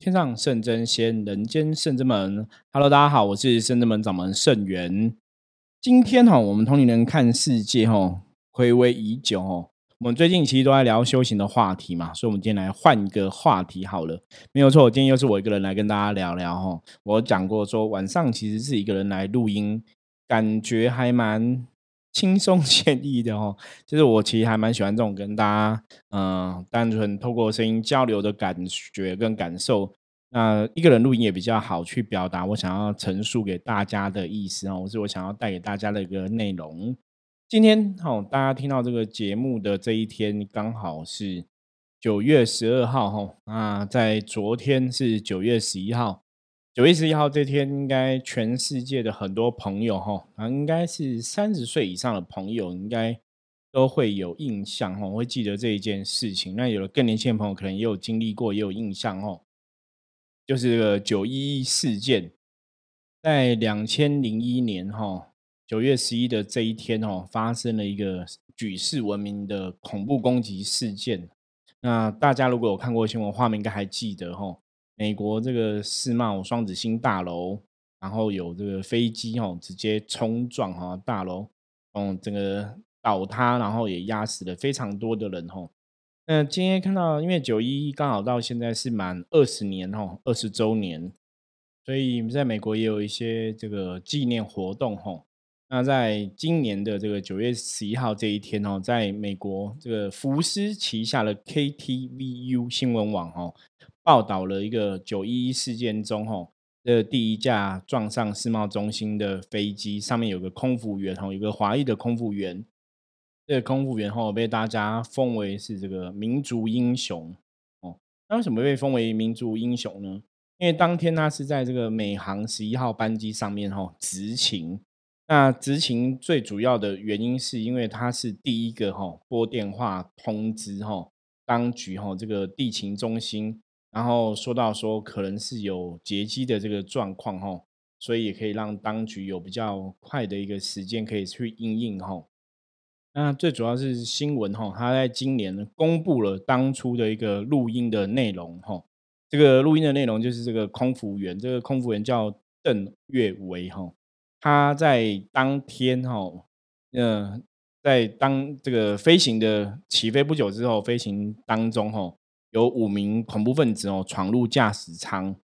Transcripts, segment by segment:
天上圣真仙，人间圣真门。Hello，大家好，我是圣真门掌门圣元。今天哈，我们同龄人看世界哈，回味已久哦。我们最近其实都在聊修行的话题嘛，所以我们今天来换一个话题好了。没有错，今天又是我一个人来跟大家聊聊哈。我讲过说晚上其实是一个人来录音，感觉还蛮。轻松 惬意的哦，就是我其实还蛮喜欢这种跟大家嗯单纯透过声音交流的感觉跟感受。那一个人录音也比较好去表达我想要陈述给大家的意思哦，是我想要带给大家的一个内容。今天哦，大家听到这个节目的这一天刚好是九月十二号哈，那在昨天是九月十一号。九月十一号这天，应该全世界的很多朋友哈，啊，应该是三十岁以上的朋友，应该都会有印象哈，会记得这一件事情。那有的更年轻的朋友，可能也有经历过，也有印象哦。就是这个九一一事件，在两千零一年哈九月十一的这一天哦，发生了一个举世闻名的恐怖攻击事件。那大家如果有看过新闻画面，应该还记得哈。美国这个世贸双子星大楼，然后有这个飞机哦，直接冲撞哈大楼，嗯，整个倒塌，然后也压死了非常多的人哈。那今天看到，因为九一一刚好到现在是满二十年哈，二十周年，所以在美国也有一些这个纪念活动哈。那在今年的这个九月十一号这一天哦，在美国这个福斯旗下的 KTVU 新闻网哦。报道了一个九一一事件中，吼，这第一架撞上世贸中心的飞机上面有个空服员，吼，有个华裔的空服员。这个空服员吼被大家封为是这个民族英雄，哦，那为什么被封为民族英雄呢？因为当天他是在这个美航十一号班机上面，吼，执勤。那执勤最主要的原因是因为他是第一个，吼，拨电话通知，吼，当局，吼，这个地勤中心。然后说到说可能是有劫机的这个状况哈，所以也可以让当局有比较快的一个时间可以去应应哈。那最主要是新闻哈，他在今年公布了当初的一个录音的内容哈。这个录音的内容就是这个空服员，这个空服员叫邓月维哈，他在当天哈，嗯，在当这个飞行的起飞不久之后，飞行当中哈。有五名恐怖分子哦闯入驾驶舱，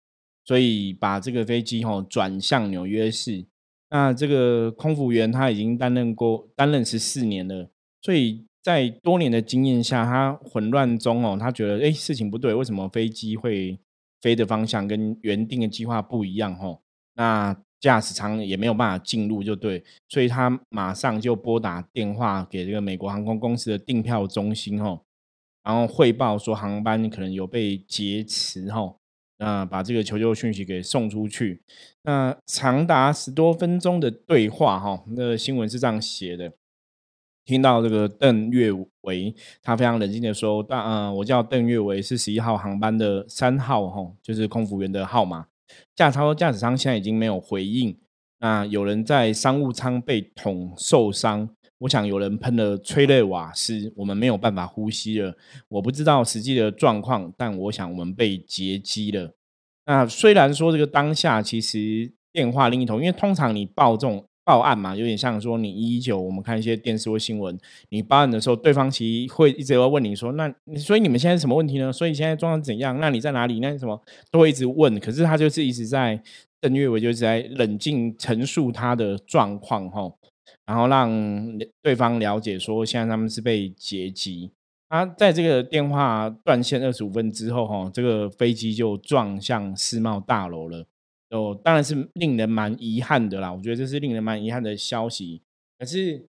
所以把这个飞机哦转向纽约市。那这个空服员他已经担任过担任十四年了，所以在多年的经验下，他混乱中哦，他觉得哎事情不对，为什么飞机会飞的方向跟原定的计划不一样？哦？那驾驶舱也没有办法进入，就对，所以他马上就拨打电话给这个美国航空公司的订票中心哦。然后汇报说航班可能有被劫持哈，那把这个求救讯息给送出去。那长达十多分钟的对话哈，那新闻是这样写的：听到这个邓月维，他非常冷静的说：“大，我叫邓月维，是十一号航班的三号哈，就是空服员的号码。驾超驾驶舱现在已经没有回应，那有人在商务舱被捅受伤。”我想有人喷了催泪瓦斯，我们没有办法呼吸了。我不知道实际的状况，但我想我们被劫机了。那虽然说这个当下其实电话另一头，因为通常你报这种报案嘛，有点像说你一一九，我们看一些电视或新闻，你报案的时候，对方其实会一直要问你说，那所以你们现在什么问题呢？所以现在状况怎样？那你在哪里？那什么都会一直问。可是他就是一直在邓月伟就是在冷静陈述他的状况，哈。然后让对方了解说，现在他们是被劫机。啊，在这个电话断线二十五分之后，哈，这个飞机就撞向世贸大楼了。哦，当然是令人蛮遗憾的啦。我觉得这是令人蛮遗憾的消息。可是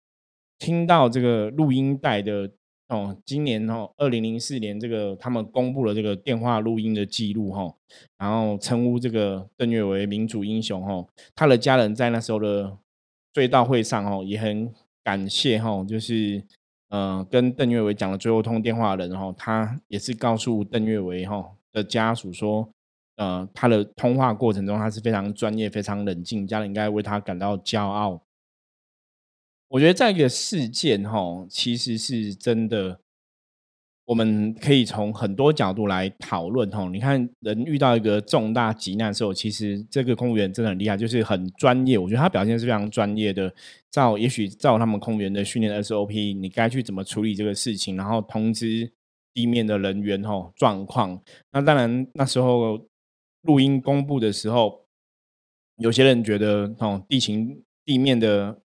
听到这个录音带的哦，今年哦，二零零四年这个他们公布了这个电话录音的记录，哈，然后称呼这个邓月为民主英雄，哈，他的家人在那时候的。追悼会上哦，也很感谢哈，就是呃，跟邓月维讲了最后通电话的人哈，他也是告诉邓月维哈的家属说，呃，他的通话过程中他是非常专业、非常冷静，家人应该为他感到骄傲。我觉得这个事件哈，其实是真的我们可以从很多角度来讨论吼。你看，人遇到一个重大急难的时候，其实这个空服员真的很厉害，就是很专业。我觉得他表现是非常专业的。照也许照他们空服员的训练 SOP，你该去怎么处理这个事情，然后通知地面的人员吼状况。那当然那时候录音公布的时候，有些人觉得哦，地勤地面的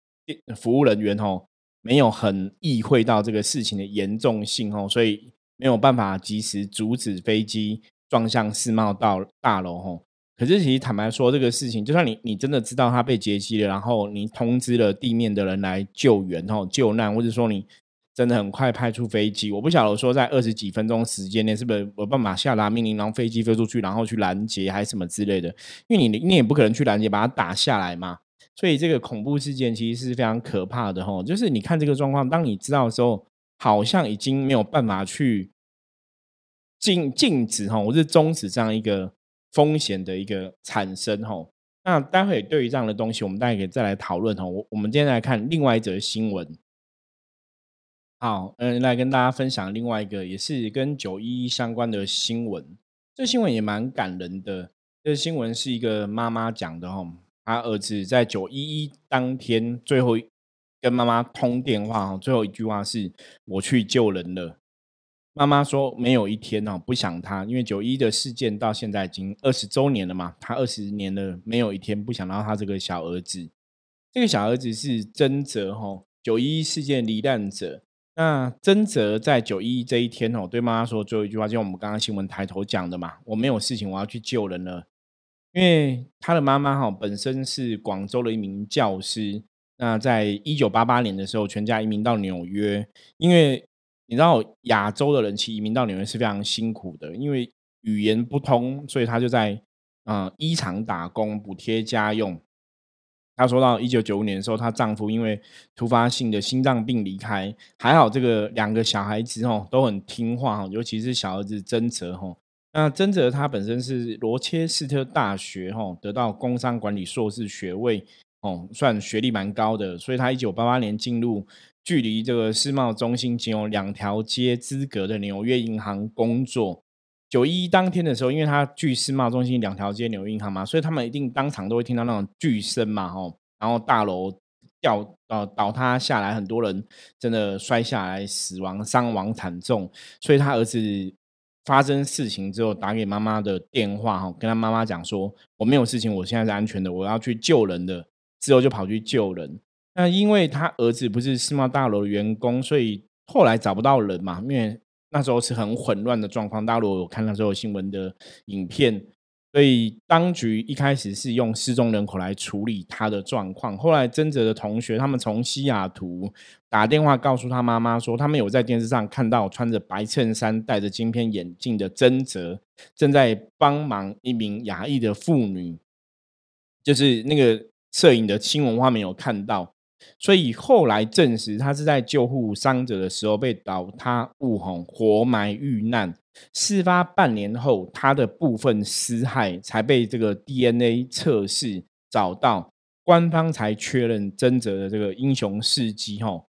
服务人员吼。没有很意会到这个事情的严重性哦，所以没有办法及时阻止飞机撞向世贸道大楼哦。可是其实坦白说，这个事情就算你你真的知道它被劫机了，然后你通知了地面的人来救援哦、救难，或者说你真的很快派出飞机，我不晓得说在二十几分钟时间内是不是有办法下达命令，让飞机飞出去，然后去拦截还是什么之类的？因为你你也不可能去拦截，把它打下来嘛。所以这个恐怖事件其实是非常可怕的哈，就是你看这个状况，当你知道的时候，好像已经没有办法去禁禁止哈，或是终止这样一个风险的一个产生哈。那待会对于这样的东西，我们大家可以再来讨论哈。我我们今天来看另外一则新闻，好，嗯，来跟大家分享另外一个也是跟九一一相关的新闻。这新闻也蛮感人的，这新闻是一个妈妈讲的哈。他儿子在九一一当天最后跟妈妈通电话，最后一句话是“我去救人了”。妈妈说没有一天哦不想他，因为九一的事件到现在已经二十周年了嘛，他二十年了，没有一天不想到他这个小儿子。这个小儿子是曾泽哈，九一一事件罹难者。那曾泽在九一这一天哦，对妈妈说最后一句话，就像我们刚刚新闻抬头讲的嘛，我没有事情，我要去救人了。因为他的妈妈哈本身是广州的一名教师，那在一九八八年的时候，全家移民到纽约。因为你知道亚洲的人其移民到纽约是非常辛苦的，因为语言不通，所以他就在嗯衣厂打工补贴家用。他说到一九九五年的时候，她丈夫因为突发性的心脏病离开，还好这个两个小孩子哦都很听话哈，尤其是小儿子曾泽哈。那曾泽他本身是罗切斯特大学哈得到工商管理硕士学位哦，算学历蛮高的，所以他一九八八年进入距离这个世贸中心仅有两条街资格的纽约银行工作。九一当天的时候，因为他距世贸中心两条街纽约银行嘛，所以他们一定当场都会听到那种巨声嘛吼，然后大楼掉呃倒塌下来，很多人真的摔下来死亡伤亡惨重，所以他儿子。发生事情之后，打给妈妈的电话哈，跟他妈妈讲说我没有事情，我现在是安全的，我要去救人的。之后就跑去救人。那因为他儿子不是世贸大楼的员工，所以后来找不到人嘛，因为那时候是很混乱的状况。大陆有看到所有新闻的影片。所以当局一开始是用失踪人口来处理他的状况，后来曾泽的同学他们从西雅图打电话告诉他妈妈说，他们有在电视上看到穿着白衬衫、戴着金片眼镜的曾泽正在帮忙一名亚裔的妇女，就是那个摄影的新闻画面有看到。所以后来证实，他是在救护伤者的时候被倒塌物红活埋遇难。事发半年后，他的部分尸骸才被这个 DNA 测试找到，官方才确认真泽的这个英雄事迹。吼，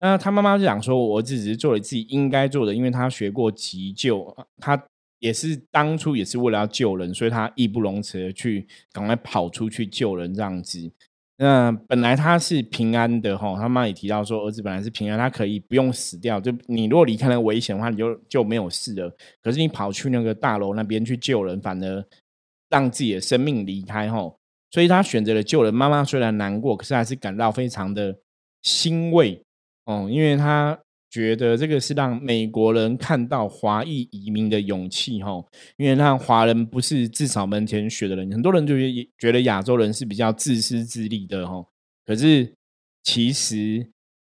那他妈妈就讲说：“我儿子只是做了自己应该做的，因为他学过急救，他也是当初也是为了要救人，所以他义不容辞的去赶快跑出去救人这样子。”那本来他是平安的哈，他妈也提到说，儿子本来是平安，他可以不用死掉。就你如果离开那个危险的话，你就就没有事了。可是你跑去那个大楼那边去救人，反而让自己的生命离开哈。所以他选择了救人。妈妈虽然难过，可是还是感到非常的欣慰哦，因为他。觉得这个是让美国人看到华裔移民的勇气，哈，因为让华人不是自扫门前雪的人，很多人就觉得亚洲人是比较自私自利的，哈。可是其实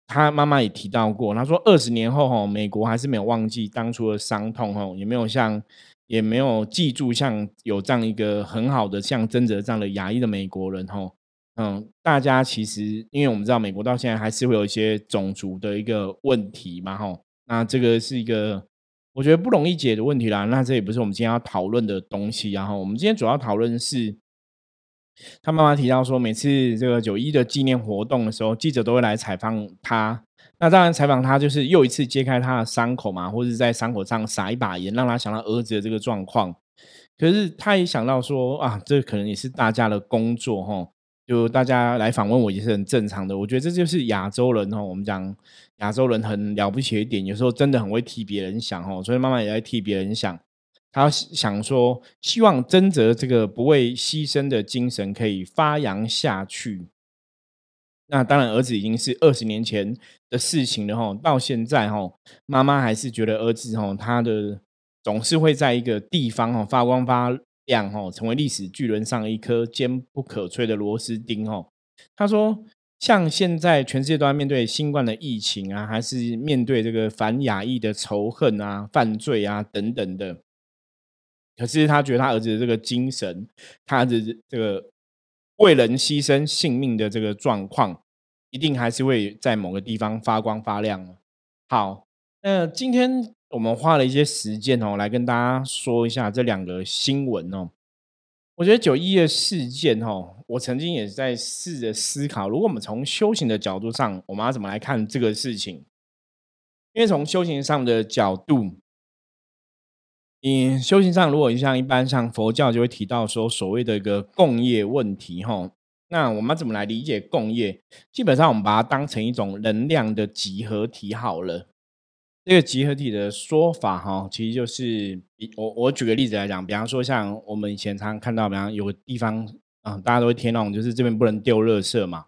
他妈妈也提到过，他说二十年后，哈，美国还是没有忘记当初的伤痛，哈，也没有像也没有记住像有这样一个很好的像曾哲这样的亚裔的美国人，哈。嗯，大家其实，因为我们知道美国到现在还是会有一些种族的一个问题嘛，吼，那这个是一个我觉得不容易解的问题啦。那这也不是我们今天要讨论的东西，然后我们今天主要讨论是他妈妈提到说，每次这个九一的纪念活动的时候，记者都会来采访他。那当然，采访他就是又一次揭开他的伤口嘛，或者在伤口上撒一把盐，让他想到儿子的这个状况。可是他也想到说啊，这可能也是大家的工作哈，就大家来访问我也是很正常的。我觉得这就是亚洲人哦，我们讲亚洲人很了不起一点，有时候真的很会替别人想哦，所以妈妈也在替别人想。他想说，希望真泽这个不畏牺牲的精神可以发扬下去。那当然，儿子已经是二十年前的事情了哈。到现在哈，妈妈还是觉得儿子哈，他的总是会在一个地方哈发光发亮哦，成为历史巨轮上一颗坚不可摧的螺丝钉哦。他说，像现在全世界都在面对新冠的疫情啊，还是面对这个反亚裔的仇恨啊、犯罪啊等等的。可是他觉得他儿子的这个精神，他的这个为人牺牲性命的这个状况，一定还是会在某个地方发光发亮。好，那今天我们花了一些时间哦，来跟大家说一下这两个新闻哦。我觉得九一的事件哦，我曾经也在试着思考，如果我们从修行的角度上，我们要怎么来看这个事情？因为从修行上的角度。你修行上，如果像一般像佛教就会提到说所谓的一个共业问题，哈，那我们怎么来理解共业？基本上我们把它当成一种能量的集合体好了。这个集合体的说法，哈，其实就是我我举个例子来讲，比方说像我们以前常常看到，比方有个地方啊，大家都会贴那种，就是这边不能丢垃圾嘛，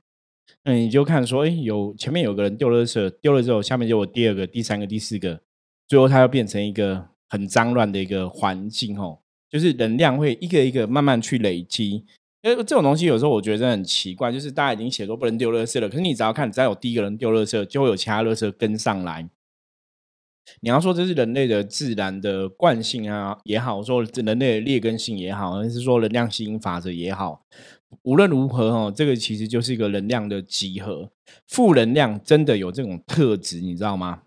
那你就看说，哎，有前面有个人丢垃圾，丢了之后，下面就有第二个、第三个、第四个，最后它要变成一个。很脏乱的一个环境哦，就是能量会一个一个慢慢去累积。因为这种东西有时候我觉得真的很奇怪，就是大家已经写说不能丢垃圾了，可是你只要看，只要有第一个人丢垃圾，就会有其他垃圾跟上来。你要说这是人类的自然的惯性啊也好，说人类的劣根性也好，还是说能量吸引法则也好，无论如何哦，这个其实就是一个能量的集合。负能量真的有这种特质，你知道吗？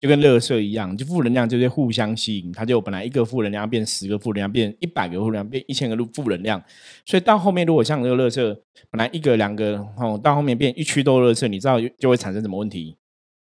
就跟乐色一样，就负能量就是互相吸引，它就本来一个负能量变十个负能量，变一百个负能量，变一千个负能量。所以到后面，如果像这个乐色本来一个两个哦，到后面变一区都乐色，你知道就会产生什么问题？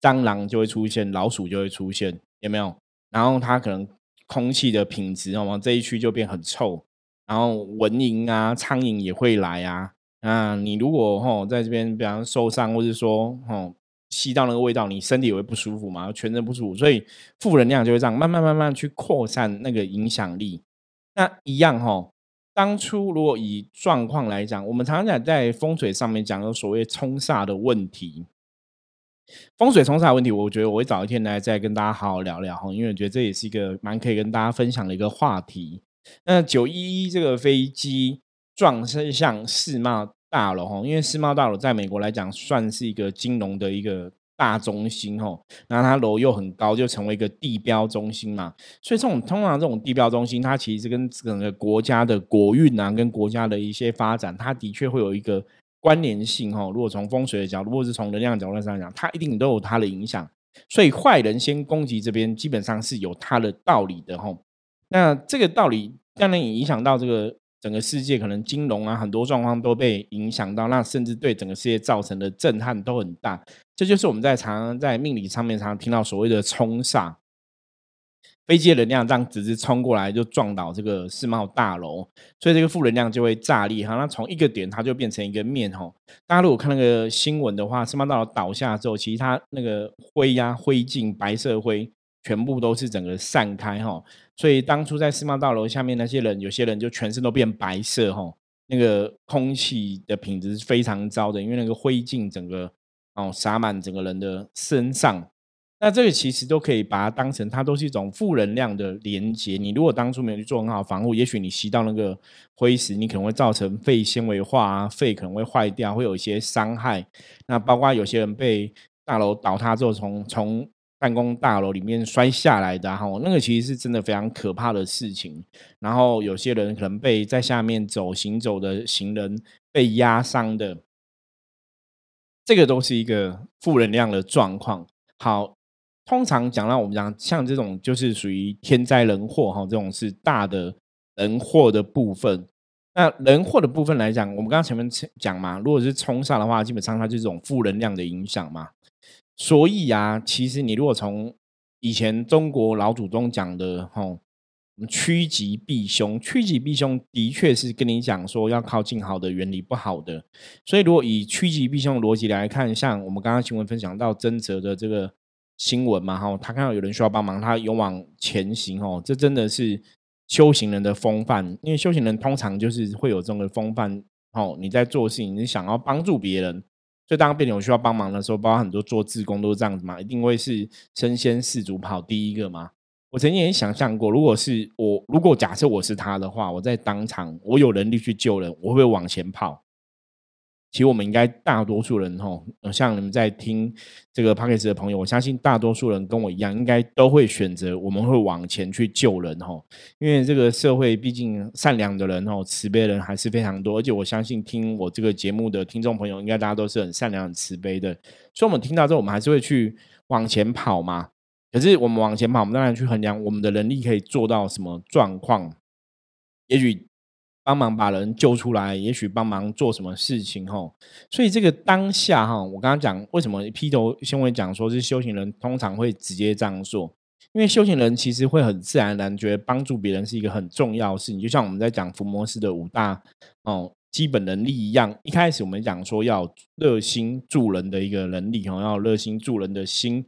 蟑螂就会出现，老鼠就会出现，有没有？然后它可能空气的品质哦，这一区就变很臭，然后蚊蝇啊、苍蝇也会来啊。啊，你如果吼在这边，比方受伤，或者说吼。吸到那个味道，你身体也会不舒服嘛，全身不舒服，所以负能量就会这样慢慢慢慢去扩散那个影响力。那一样哈，当初如果以状况来讲，我们常常在风水上面讲有所谓冲煞的问题，风水冲煞问题，我觉得我会找一天来再跟大家好好聊聊哈，因为我觉得这也是一个蛮可以跟大家分享的一个话题。那九一一这个飞机撞身向世贸。大楼哈，因为世贸大楼在美国来讲算是一个金融的一个大中心哈，那它楼又很高，就成为一个地标中心嘛。所以这种通常这种地标中心，它其实跟整个国家的国运啊，跟国家的一些发展，它的确会有一个关联性哈。如果从风水的角度，或是从能量角度上讲，它一定都有它的影响。所以坏人先攻击这边，基本上是有它的道理的哈。那这个道理当然也影响到这个。整个世界可能金融啊很多状况都被影响到，那甚至对整个世界造成的震撼都很大。这就是我们在常常在命理上面常常听到所谓的冲煞，飞机的能量这样直直冲过来就撞倒这个世贸大楼，所以这个负能量就会炸裂哈。那从一个点它就变成一个面吼。大家如果看那个新闻的话，世贸大楼倒下之后，其实它那个灰呀灰烬白色灰。全部都是整个散开哈，所以当初在世贸大楼下面那些人，有些人就全身都变白色哈，那个空气的品质是非常糟的，因为那个灰烬整个哦洒满整个人的身上。那这个其实都可以把它当成，它都是一种负能量的连接。你如果当初没有去做很好防护，也许你吸到那个灰石，你可能会造成肺纤维化啊，肺可能会坏掉，会有一些伤害。那包括有些人被大楼倒塌之后，从从办公大楼里面摔下来的哈，那个其实是真的非常可怕的事情。然后有些人可能被在下面走行走的行人被压伤的，这个都是一个负能量的状况。好，通常讲到我们讲像这种就是属于天灾人祸哈，这种是大的人祸的部分。那人祸的部分来讲，我们刚刚前面讲嘛，如果是冲煞的话，基本上它就是这种负能量的影响嘛。所以啊，其实你如果从以前中国老祖宗讲的吼，趋吉避凶，趋吉避凶的确是跟你讲说要靠近好的，远离不好的。所以如果以趋吉避凶的逻辑来看，像我们刚刚新闻分享到曾泽的这个新闻嘛，哈，他看到有人需要帮忙，他勇往前行哦，这真的是。修行人的风范，因为修行人通常就是会有这种的风范。哦，你在做事情，你想要帮助别人，所以当别人有需要帮忙的时候，包括很多做志工都是这样子嘛，一定会是身先士卒跑第一个嘛。我曾经也想象过，如果是我，如果假设我是他的话，我在当场，我有能力去救人，我会往前跑。其实我们应该大多数人吼，像你们在听这个 p o c a s t 的朋友，我相信大多数人跟我一样，应该都会选择我们会往前去救人吼，因为这个社会毕竟善良的人吼，慈悲的人还是非常多，而且我相信听我这个节目的听众朋友，应该大家都是很善良、很慈悲的，所以我们听到之后，我们还是会去往前跑嘛。可是我们往前跑，我们当然去衡量我们的能力可以做到什么状况，也许。帮忙把人救出来，也许帮忙做什么事情吼，所以这个当下哈，我刚刚讲为什么劈头先会讲说是修行人通常会直接这样做，因为修行人其实会很自然而然觉得帮助别人是一个很重要的事情，就像我们在讲伏魔师的五大哦基本能力一样，一开始我们讲说要热心助人的一个能力哦，要热心助人的心，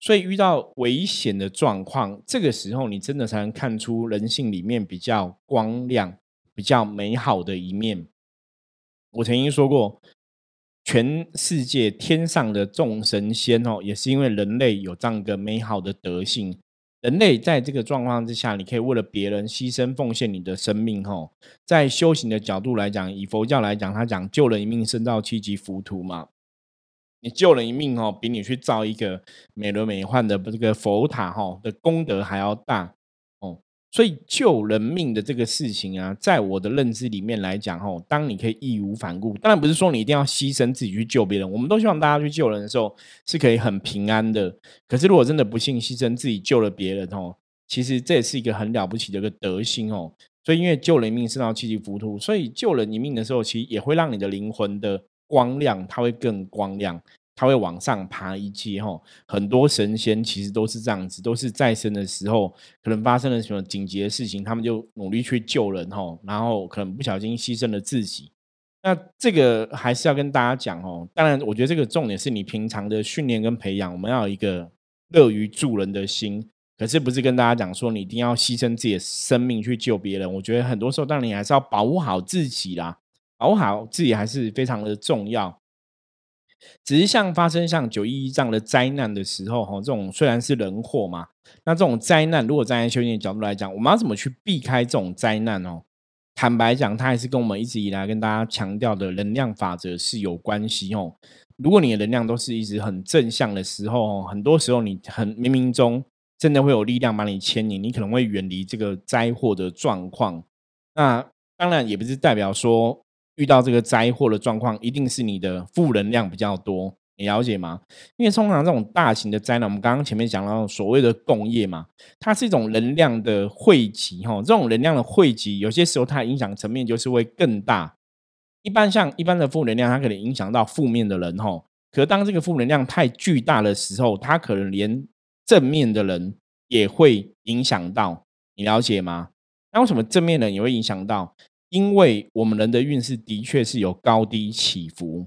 所以遇到危险的状况，这个时候你真的才能看出人性里面比较光亮。比较美好的一面，我曾经说过，全世界天上的众神仙哦，也是因为人类有这样一个美好的德性。人类在这个状况之下，你可以为了别人牺牲奉献你的生命哦。在修行的角度来讲，以佛教来讲，他讲救人一命胜造七级浮屠嘛。你救人一命哦，比你去造一个美轮美奂的这个佛塔哈的功德还要大。所以救人命的这个事情啊，在我的认知里面来讲，吼，当你可以义无反顾，当然不是说你一定要牺牲自己去救别人，我们都希望大家去救人的时候是可以很平安的。可是如果真的不幸牺牲自己救了别人，哦，其实这也是一个很了不起的一个德行哦。所以因为救人命是要七级浮屠，所以救人一命的时候，其实也会让你的灵魂的光亮，它会更光亮。他会往上爬一阶哈，很多神仙其实都是这样子，都是在生的时候可能发生了什么紧急的事情，他们就努力去救人哈，然后可能不小心牺牲了自己。那这个还是要跟大家讲哦，当然我觉得这个重点是你平常的训练跟培养，我们要有一个乐于助人的心，可是不是跟大家讲说你一定要牺牲自己的生命去救别人。我觉得很多时候，当然你还是要保护好自己啦，保护好自己还是非常的重要。只是像发生像九一一这样的灾难的时候，哈，这种虽然是人祸嘛，那这种灾难，如果站在修行的角度来讲，我们要怎么去避开这种灾难哦？坦白讲，它还是跟我们一直以来跟大家强调的能量法则是有关系哦。如果你的能量都是一直很正向的时候，很多时候你很冥冥中真的会有力量把你牵引，你可能会远离这个灾祸的状况。那当然也不是代表说。遇到这个灾祸的状况，一定是你的负能量比较多，你了解吗？因为通常这种大型的灾难，我们刚刚前面讲到所谓的共业嘛，它是一种能量的汇集，哈，这种能量的汇集，有些时候它影响层面就是会更大。一般像一般的负能量，它可能影响到负面的人，哈，可当这个负能量太巨大的时候，它可能连正面的人也会影响到，你了解吗？那为什么正面人也会影响到？因为我们人的运势的确是有高低起伏。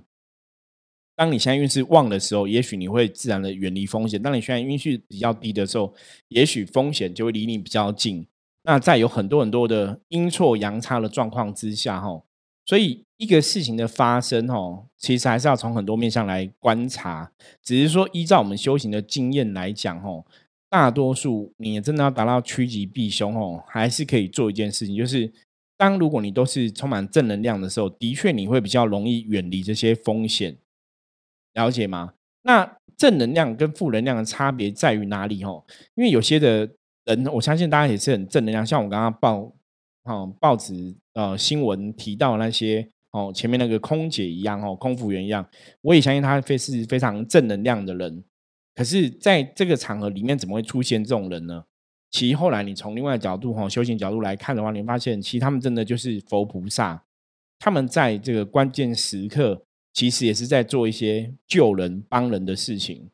当你现在运势旺的时候，也许你会自然的远离风险；当你现在运势比较低的时候，也许风险就会离你比较近。那在有很多很多的阴错阳差的状况之下，哈，所以一个事情的发生，哈，其实还是要从很多面向来观察。只是说，依照我们修行的经验来讲，哈，大多数你真的要达到趋吉避凶，哦，还是可以做一件事情，就是。当如果你都是充满正能量的时候，的确你会比较容易远离这些风险，了解吗？那正能量跟负能量的差别在于哪里？哦，因为有些的人，我相信大家也是很正能量，像我刚刚报哦报纸呃新闻提到那些哦前面那个空姐一样哦空服员一样，我也相信他非是非常正能量的人。可是，在这个场合里面，怎么会出现这种人呢？其实后来你从另外角度哈，修行角度来看的话，你发现其实他们真的就是佛菩萨，他们在这个关键时刻，其实也是在做一些救人帮人的事情。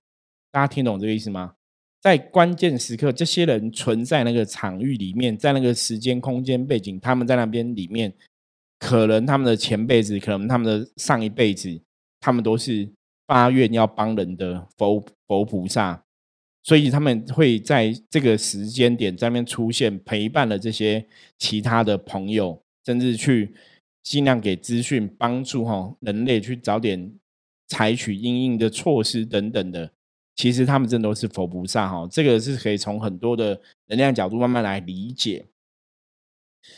大家听懂这个意思吗？在关键时刻，这些人存在那个场域里面，在那个时间空间背景，他们在那边里面，可能他们的前辈子，可能他们的上一辈子，他们都是发愿要帮人的佛佛菩萨。所以他们会在这个时间点上面出现，陪伴了这些其他的朋友，甚至去尽量给资讯帮助哈人类去早点采取应应的措施等等的。其实他们真的都是佛菩萨哈，这个是可以从很多的能量角度慢慢来理解。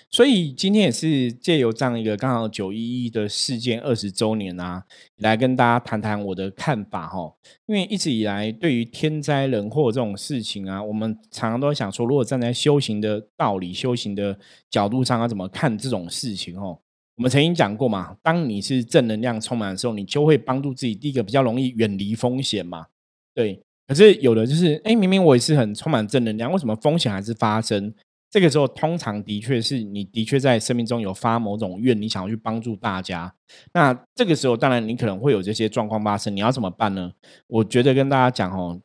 所以今天也是借由这样一个刚好九一一的事件二十周年啊，来跟大家谈谈我的看法哈。因为一直以来对于天灾人祸这种事情啊，我们常常都想说，如果站在修行的道理、修行的角度上，要怎么看这种事情哦？我们曾经讲过嘛，当你是正能量充满的时候，你就会帮助自己，第一个比较容易远离风险嘛。对，可是有的就是，哎，明明我也是很充满正能量，为什么风险还是发生？这个时候，通常的确是你的确在生命中有发某种愿，你想要去帮助大家。那这个时候，当然你可能会有这些状况发生，你要怎么办呢？我觉得跟大家讲哦，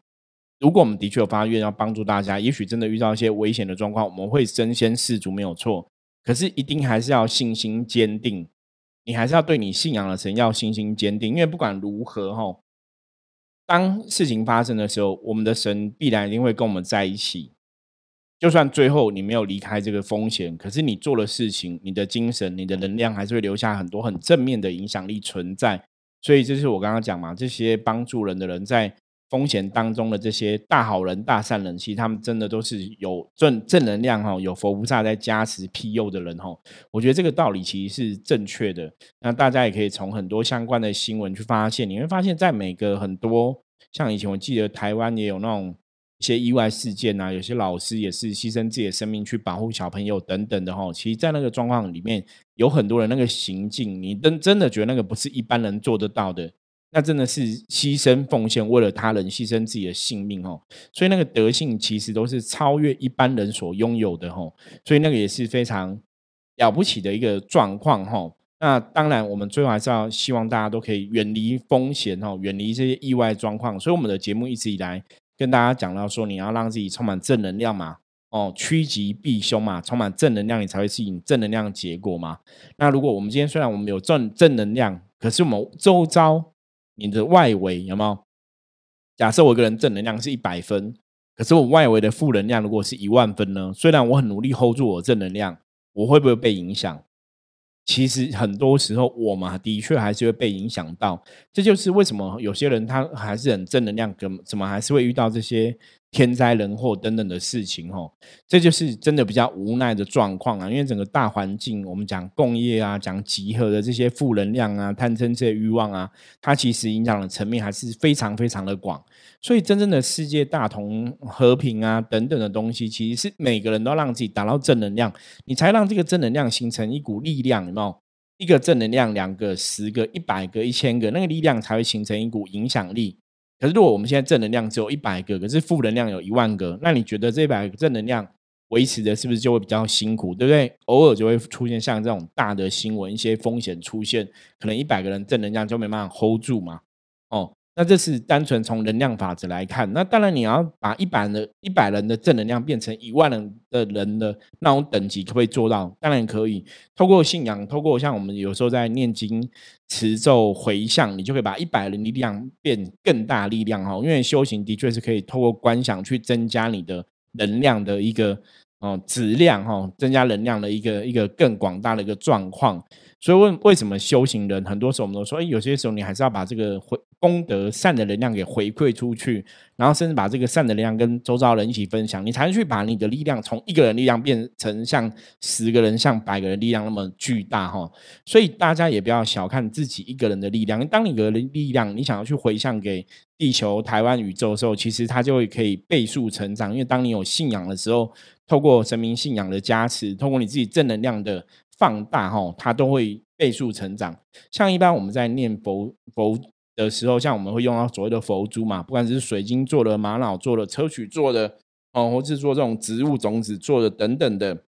如果我们的确有发愿要帮助大家，也许真的遇到一些危险的状况，我们会身先士卒没有错。可是一定还是要信心坚定，你还是要对你信仰的神要信心坚定，因为不管如何哈，当事情发生的时候，我们的神必然一定会跟我们在一起。就算最后你没有离开这个风险，可是你做的事情，你的精神、你的能量还是会留下很多很正面的影响力存在。所以这是我刚刚讲嘛，这些帮助人的人在风险当中的这些大好人、大善人，其实他们真的都是有正正能量哈，有佛菩萨在加持庇佑的人哈。我觉得这个道理其实是正确的。那大家也可以从很多相关的新闻去发现，你会发现在每个很多像以前我记得台湾也有那种。一些意外事件啊，有些老师也是牺牲自己的生命去保护小朋友等等的哈。其实，在那个状况里面，有很多人那个行径，你真真的觉得那个不是一般人做得到的，那真的是牺牲奉献，为了他人牺牲自己的性命哦。所以那个德性其实都是超越一般人所拥有的哈。所以那个也是非常了不起的一个状况哈。那当然，我们最后还是要希望大家都可以远离风险哦，远离这些意外状况。所以我们的节目一直以来。跟大家讲到说，你要让自己充满正能量嘛，哦，趋吉避凶嘛，充满正能量，你才会吸引正能量结果嘛。那如果我们今天虽然我们有正正能量，可是我们周遭你的外围有没有？假设我一个人正能量是一百分，可是我外围的负能量如果是一万分呢？虽然我很努力 hold 住我正能量，我会不会被影响？其实很多时候，我们的确还是会被影响到。这就是为什么有些人他还是很正能量，怎怎么还是会遇到这些天灾人祸等等的事情？哦，这就是真的比较无奈的状况啊！因为整个大环境，我们讲共业啊，讲集合的这些负能量啊、贪嗔这些欲望啊，它其实影响的层面还是非常非常的广。所以，真正的世界大同、和平啊等等的东西，其实是每个人都让自己达到正能量，你才让这个正能量形成一股力量，有没有？一个正能量，两个、十个、一百个、一千个，那个力量才会形成一股影响力。可是，如果我们现在正能量只有一百个，可是负能量有一万个，那你觉得这一百个正能量维持的是不是就会比较辛苦？对不对？偶尔就会出现像这种大的新闻，一些风险出现，可能一百个人正能量就没办法 hold 住嘛？哦。那这是单纯从能量法则来看，那当然你要把一百的一百人的正能量变成一万人的人的那种等级，可不可以做到？当然可以。透过信仰，透过像我们有时候在念经、持咒、回向，你就可以把一百人力量变更大力量哈。因为修行的确是可以透过观想去增加你的能量的一个哦质量哈，增加能量的一个一个更广大的一个状况。所以问为什么修行人很多时候我们都说，哎，有些时候你还是要把这个回功德善的能量给回馈出去，然后甚至把这个善的能量跟周遭人一起分享，你才能去把你的力量从一个人力量变成像十个人、像百个人力量那么巨大哈。所以大家也不要小看自己一个人的力量，当你的力量你想要去回向给地球、台湾、宇宙的时候，其实它就会可以倍数成长。因为当你有信仰的时候，透过神明信仰的加持，透过你自己正能量的。放大哈，它都会倍数成长。像一般我们在念佛佛的时候，像我们会用到所谓的佛珠嘛，不管是水晶做的、玛瑙做的、砗磲做的，哦，或是做这种植物种子做的等等的。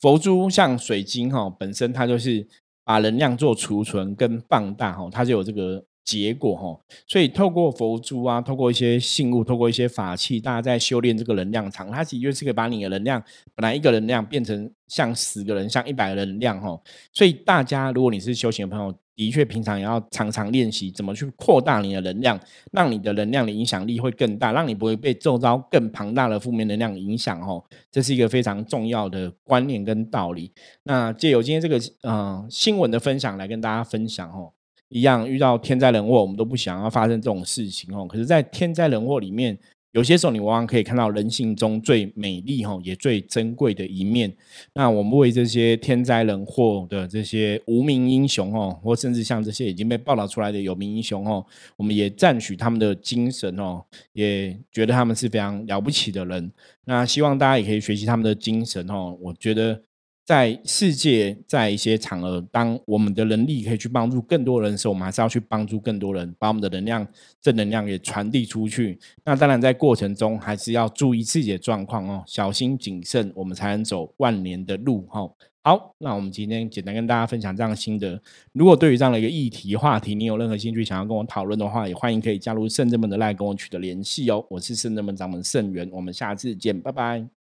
佛珠像水晶哈，本身它就是把能量做储存跟放大哈，它就有这个。结果哈，所以透过佛珠啊，透过一些信物，透过一些法器，大家在修炼这个能量场，它其实就是可以把你的能量，本来一个能量变成像十个人，像一百个能量哈。所以大家，如果你是修行的朋友，的确平常也要常常练习怎么去扩大你的能量，让你的能量的影响力会更大，让你不会被周遭更庞大的负面能量影响哦。这是一个非常重要的观念跟道理。那借由今天这个呃新闻的分享来跟大家分享哦。一样遇到天灾人祸，我们都不想要发生这种事情哦。可是，在天灾人祸里面，有些时候你往往可以看到人性中最美丽哈，也最珍贵的一面。那我们为这些天灾人祸的这些无名英雄哦，或甚至像这些已经被报道出来的有名英雄哦，我们也赞许他们的精神哦，也觉得他们是非常了不起的人。那希望大家也可以学习他们的精神哦。我觉得。在世界，在一些场合，当我们的能力可以去帮助更多人的时候，我们还是要去帮助更多人，把我们的能量、正能量也传递出去。那当然，在过程中还是要注意自己的状况哦，小心谨慎，我们才能走万年的路哈。好，那我们今天简单跟大家分享这样的心得。如果对于这样的一个议题话题，你有任何兴趣想要跟我讨论的话，也欢迎可以加入圣人们的赖跟我取得联系哦。我是圣人们掌门圣元，我们下次见，拜拜。